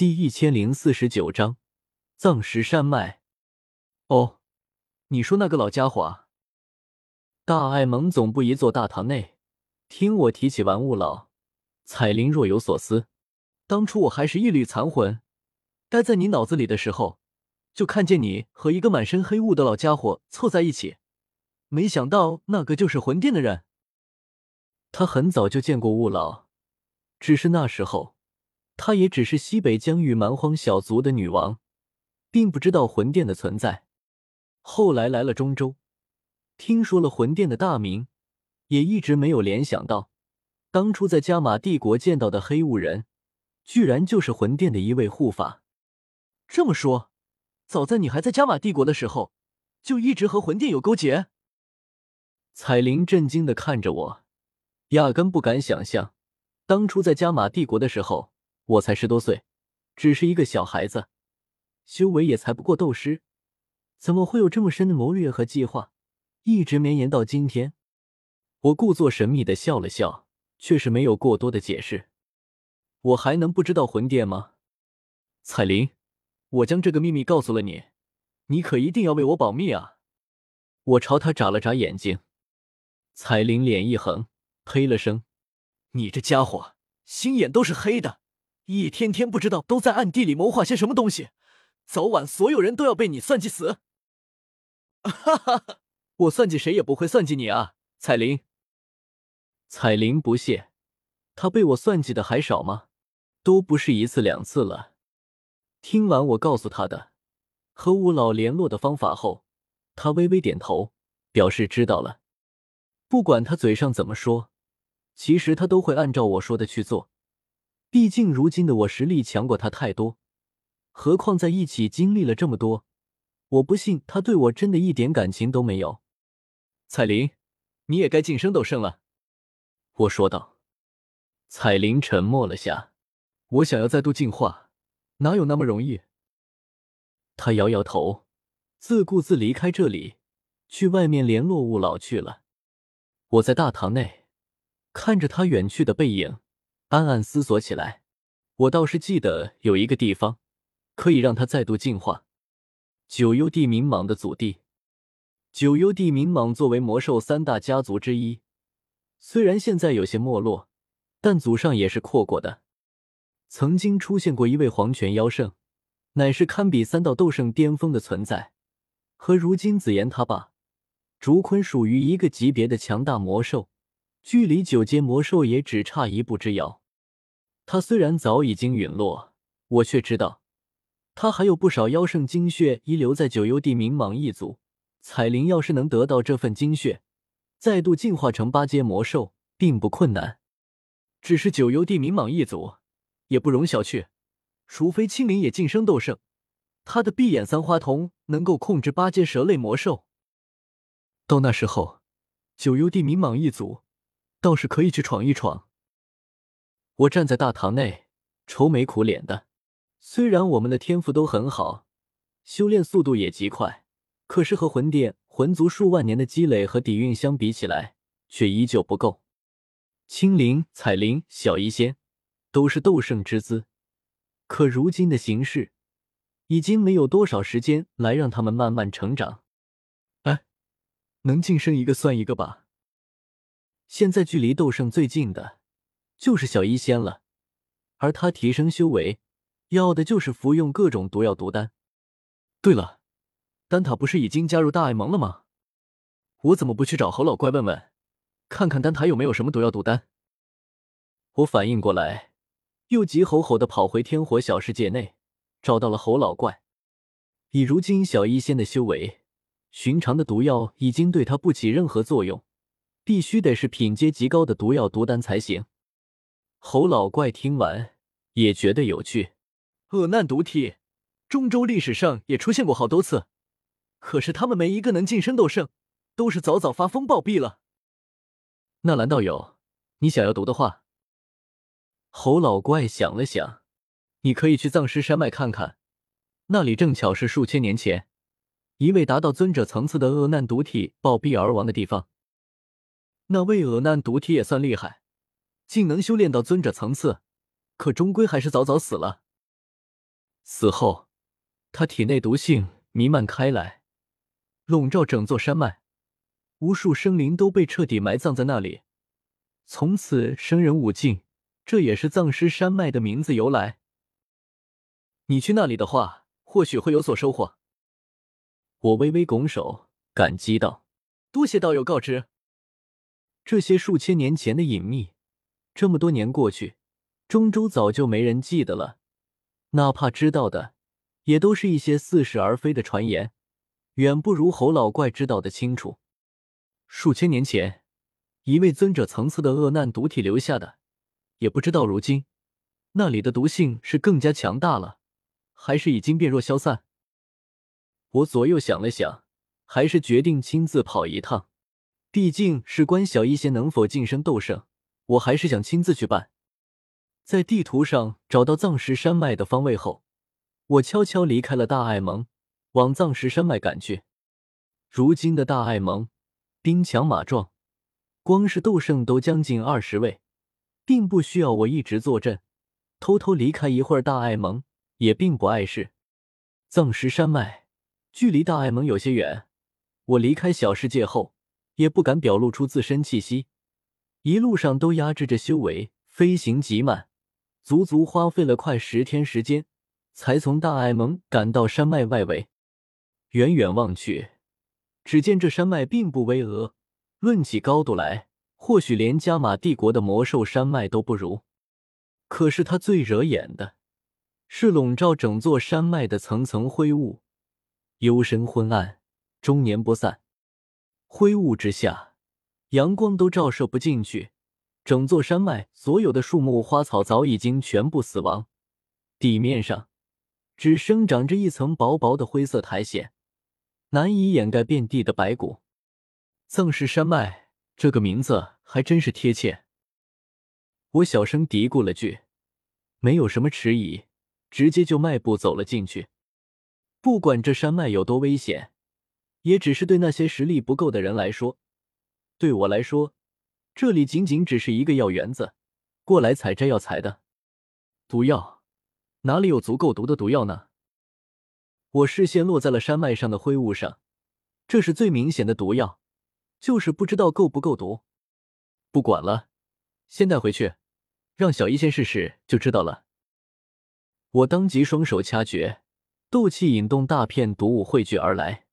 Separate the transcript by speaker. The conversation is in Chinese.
Speaker 1: 第一千零四十九章藏石山脉。哦，你说那个老家伙啊？大爱蒙总部一座大堂内，听我提起玩物老，彩铃若有所思。当初我还是一缕残魂，待在你脑子里的时候，就看见你和一个满身黑雾的老家伙凑在一起，没想到那个就是魂殿的人。他很早就见过雾老，只是那时候。她也只是西北疆域蛮荒小族的女王，并不知道魂殿的存在。后来来了中州，听说了魂殿的大名，也一直没有联想到，当初在加玛帝国见到的黑雾人，居然就是魂殿的一位护法。这么说，早在你还在加玛帝国的时候，就一直和魂殿有勾结？彩铃震惊的看着我，压根不敢想象，当初在加玛帝国的时候。我才十多岁，只是一个小孩子，修为也才不过斗师，怎么会有这么深的谋略和计划，一直绵延到今天？我故作神秘的笑了笑，却是没有过多的解释。我还能不知道魂殿吗？彩铃，我将这个秘密告诉了你，你可一定要为我保密啊！我朝他眨了眨眼睛，彩铃脸一横，呸了声：“你这家伙心眼都是黑的。”一天天不知道都在暗地里谋划些什么东西，早晚所有人都要被你算计死。哈哈哈，我算计谁也不会算计你啊，彩铃。彩铃不屑，他被我算计的还少吗？都不是一次两次了。听完我告诉他的和吴老联络的方法后，他微微点头，表示知道了。不管他嘴上怎么说，其实他都会按照我说的去做。毕竟，如今的我实力强过他太多，何况在一起经历了这么多，我不信他对我真的一点感情都没有。彩铃，你也该晋升斗圣了，我说道。彩铃沉默了下，我想要再度进化，哪有那么容易？他摇摇头，自顾自离开这里，去外面联络雾老去了。我在大堂内看着他远去的背影。暗暗思索起来，我倒是记得有一个地方可以让他再度进化。九幽地冥蟒的祖地，九幽地冥蟒作为魔兽三大家族之一，虽然现在有些没落，但祖上也是阔过的。曾经出现过一位黄泉妖圣，乃是堪比三道斗圣巅峰的存在，和如今紫妍他爸竹坤属于一个级别的强大魔兽，距离九阶魔兽也只差一步之遥。他虽然早已经陨落，我却知道，他还有不少妖圣精血遗留在九幽地冥蟒一族。彩铃要是能得到这份精血，再度进化成八阶魔兽，并不困难。只是九幽地冥蟒一族也不容小觑，除非青灵也晋升斗圣，他的闭眼三花瞳能够控制八阶蛇类魔兽。到那时候，九幽地冥蟒一族倒是可以去闯一闯。我站在大堂内，愁眉苦脸的。虽然我们的天赋都很好，修炼速度也极快，可是和魂殿魂族数万年的积累和底蕴相比起来，却依旧不够。青灵、彩灵、小医仙都是斗圣之资，可如今的形势，已经没有多少时间来让他们慢慢成长。哎，能晋升一个算一个吧。现在距离斗圣最近的。就是小医仙了，而他提升修为，要的就是服用各种毒药毒丹。对了，丹塔不是已经加入大爱盟了吗？我怎么不去找侯老怪问问，看看丹塔有没有什么毒药毒丹？我反应过来，又急吼吼的跑回天火小世界内，找到了侯老怪。以如今小医仙的修为，寻常的毒药已经对他不起任何作用，必须得是品阶极高的毒药毒丹才行。侯老怪听完也觉得有趣，恶难毒体，中州历史上也出现过好多次，可是他们没一个能晋升斗圣，都是早早发疯暴毙了。纳兰道友，你想要毒的话，侯老怪想了想，你可以去藏尸山脉看看，那里正巧是数千年前一位达到尊者层次的恶难毒体暴毙而亡的地方。那位恶难毒体也算厉害。竟能修炼到尊者层次，可终归还是早早死了。死后，他体内毒性弥漫开来，笼罩整座山脉，无数生灵都被彻底埋葬在那里，从此生人勿近。这也是葬尸山脉的名字由来。你去那里的话，或许会有所收获。我微微拱手，感激道：“多谢道友告知。”这些数千年前的隐秘，这么多年过去，中州早就没人记得了。哪怕知道的，也都是一些似是而非的传言，远不如侯老怪知道的清楚。数千年前，一位尊者层次的恶难毒体留下的。也不知道如今那里的毒性是更加强大了，还是已经变弱消散。我左右想了想，还是决定亲自跑一趟。毕竟事关小一些能否晋升斗圣，我还是想亲自去办。在地图上找到藏石山脉的方位后，我悄悄离开了大爱盟，往藏石山脉赶去。如今的大爱盟兵强马壮，光是斗圣都将近二十位。并不需要我一直坐镇，偷偷离开一会儿大爱盟也并不碍事。藏石山脉距离大爱盟有些远，我离开小世界后也不敢表露出自身气息，一路上都压制着修为，飞行极慢，足足花费了快十天时间，才从大艾蒙赶到山脉外围。远远望去，只见这山脉并不巍峨，论起高度来。或许连加玛帝国的魔兽山脉都不如，可是它最惹眼的是笼罩整座山脉的层层灰雾，幽深昏暗，终年不散。灰雾之下，阳光都照射不进去。整座山脉所有的树木花草早已经全部死亡，地面上只生长着一层薄薄的灰色苔藓，难以掩盖遍地的白骨。藏石山脉。这个名字还真是贴切。我小声嘀咕了句，没有什么迟疑，直接就迈步走了进去。不管这山脉有多危险，也只是对那些实力不够的人来说。对我来说，这里仅仅只是一个药园子，过来采摘药材的。毒药？哪里有足够毒的毒药呢？我视线落在了山脉上的灰雾上，这是最明显的毒药。就是不知道够不够毒，不管了，先带回去，让小医仙试试就知道了。我当即双手掐诀，斗气引动，大片毒雾汇聚而来。